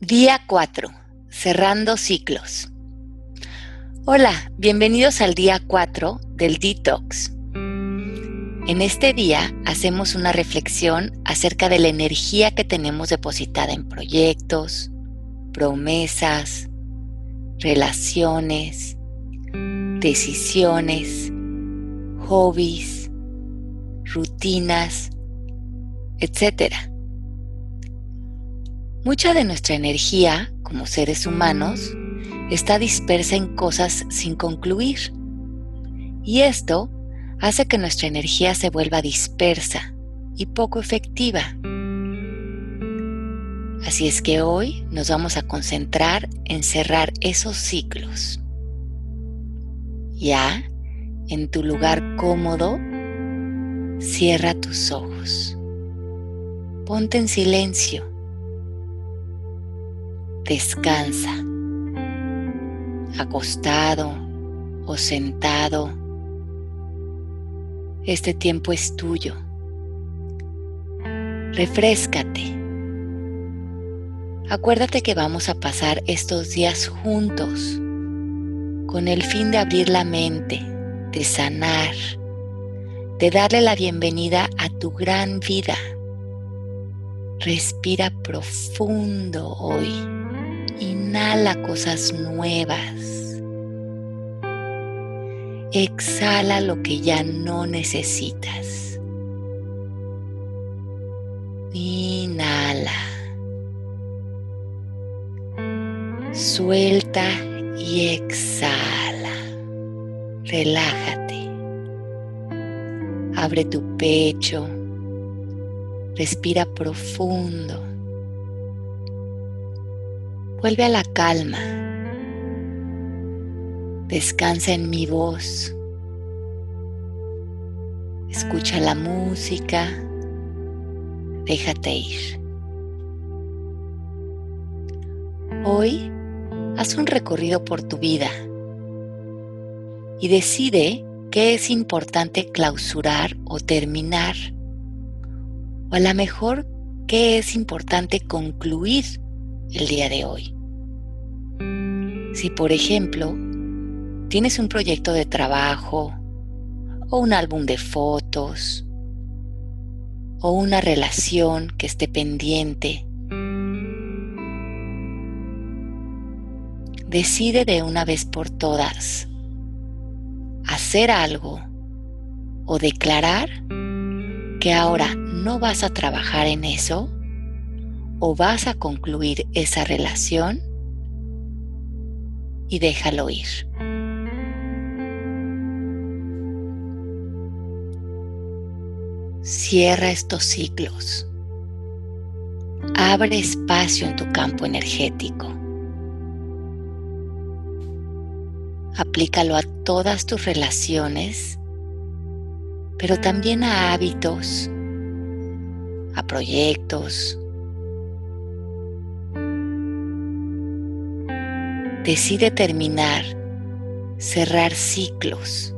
Día 4. Cerrando ciclos. Hola, bienvenidos al día 4 del Detox. En este día hacemos una reflexión acerca de la energía que tenemos depositada en proyectos, promesas, relaciones, decisiones, hobbies, rutinas, etc. Mucha de nuestra energía como seres humanos está dispersa en cosas sin concluir. Y esto hace que nuestra energía se vuelva dispersa y poco efectiva. Así es que hoy nos vamos a concentrar en cerrar esos ciclos. Ya, en tu lugar cómodo, cierra tus ojos. Ponte en silencio Descansa, acostado o sentado. Este tiempo es tuyo. Refrescate. Acuérdate que vamos a pasar estos días juntos con el fin de abrir la mente, de sanar, de darle la bienvenida a tu gran vida. Respira profundo hoy. Inhala cosas nuevas. Exhala lo que ya no necesitas. Inhala. Suelta y exhala. Relájate. Abre tu pecho. Respira profundo. Vuelve a la calma. Descansa en mi voz. Escucha la música. Déjate ir. Hoy haz un recorrido por tu vida y decide qué es importante clausurar o terminar. O a lo mejor qué es importante concluir el día de hoy. Si por ejemplo tienes un proyecto de trabajo o un álbum de fotos o una relación que esté pendiente, decide de una vez por todas hacer algo o declarar que ahora no vas a trabajar en eso o vas a concluir esa relación y déjalo ir. Cierra estos ciclos. Abre espacio en tu campo energético. Aplícalo a todas tus relaciones, pero también a hábitos, a proyectos, decide terminar, cerrar ciclos,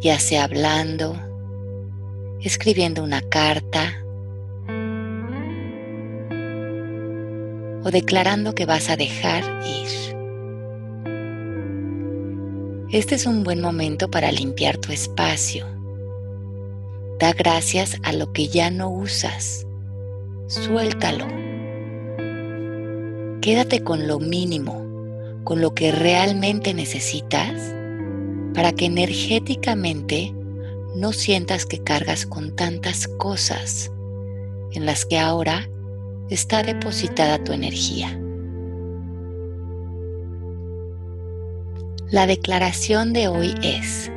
ya sea hablando, escribiendo una carta o declarando que vas a dejar ir. Este es un buen momento para limpiar tu espacio. Da gracias a lo que ya no usas. Suéltalo. Quédate con lo mínimo con lo que realmente necesitas para que energéticamente no sientas que cargas con tantas cosas en las que ahora está depositada tu energía. La declaración de hoy es,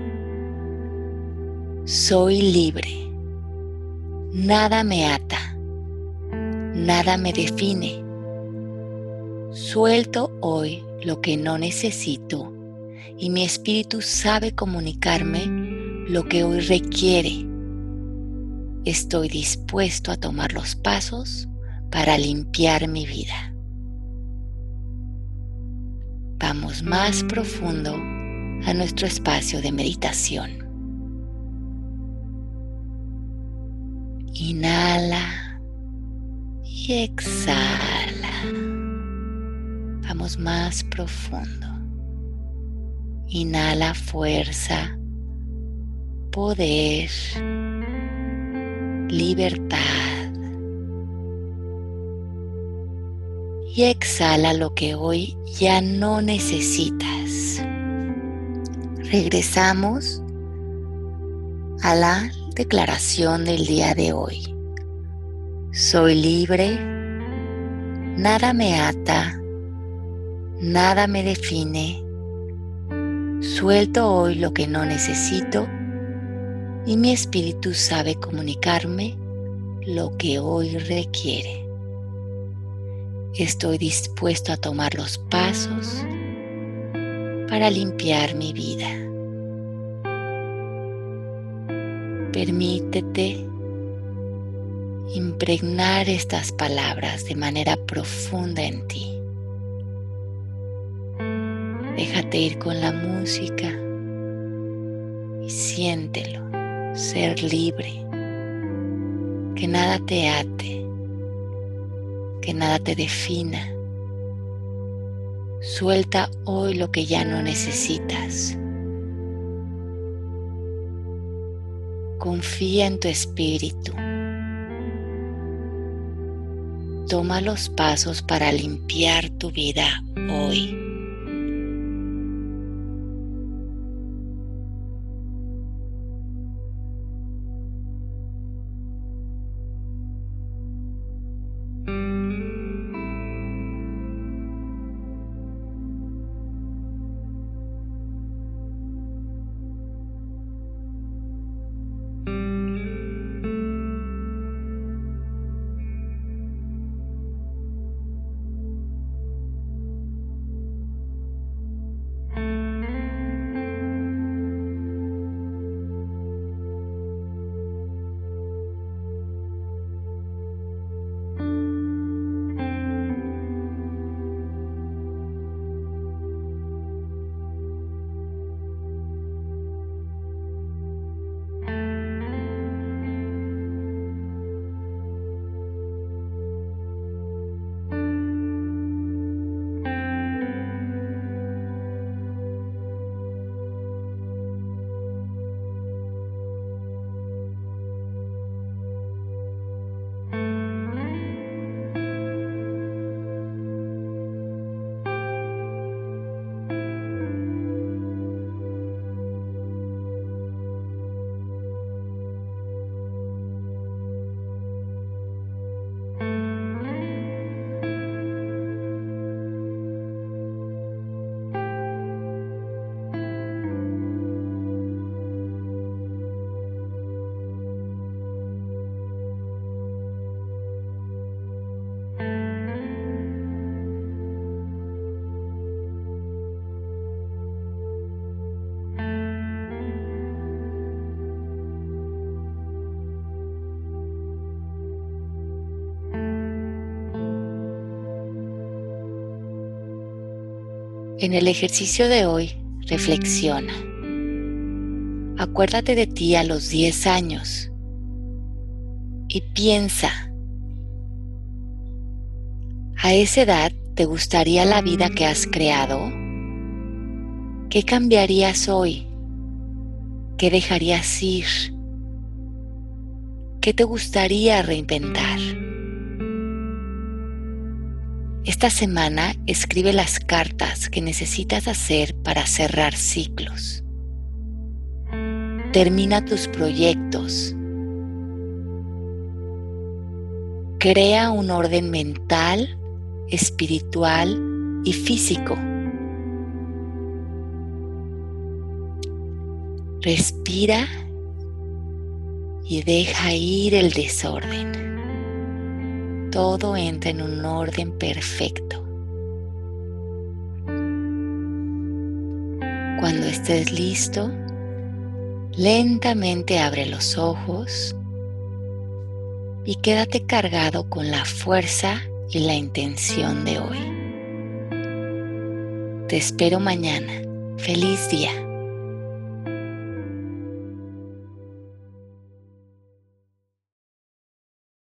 soy libre, nada me ata, nada me define, suelto hoy lo que no necesito y mi espíritu sabe comunicarme lo que hoy requiere. Estoy dispuesto a tomar los pasos para limpiar mi vida. Vamos más profundo a nuestro espacio de meditación. Inhala y exhala. Más profundo. Inhala fuerza, poder, libertad. Y exhala lo que hoy ya no necesitas. Regresamos a la declaración del día de hoy. Soy libre, nada me ata, nada me define. Suelto hoy lo que no necesito y mi espíritu sabe comunicarme lo que hoy requiere. Estoy dispuesto a tomar los pasos para limpiar mi vida. Permítete impregnar estas palabras de manera profunda en ti. Ir con la música y siéntelo, ser libre, que nada te ate, que nada te defina. Suelta hoy lo que ya no necesitas. Confía en tu espíritu. Toma los pasos para limpiar tu vida hoy. En el ejercicio de hoy, reflexiona. Acuérdate de ti a los 10 años y piensa, ¿a esa edad te gustaría la vida que has creado? ¿Qué cambiarías hoy? ¿Qué dejarías ir? ¿Qué te gustaría reinventar? Esta semana escribe las cartas que necesitas hacer para cerrar ciclos. Termina tus proyectos. Crea un orden mental, espiritual y físico. Respira y deja ir el desorden todo entra en un orden perfecto. Cuando estés listo, lentamente abre los ojos y quédate cargado con la fuerza y la intención de hoy. Te espero mañana. Feliz día.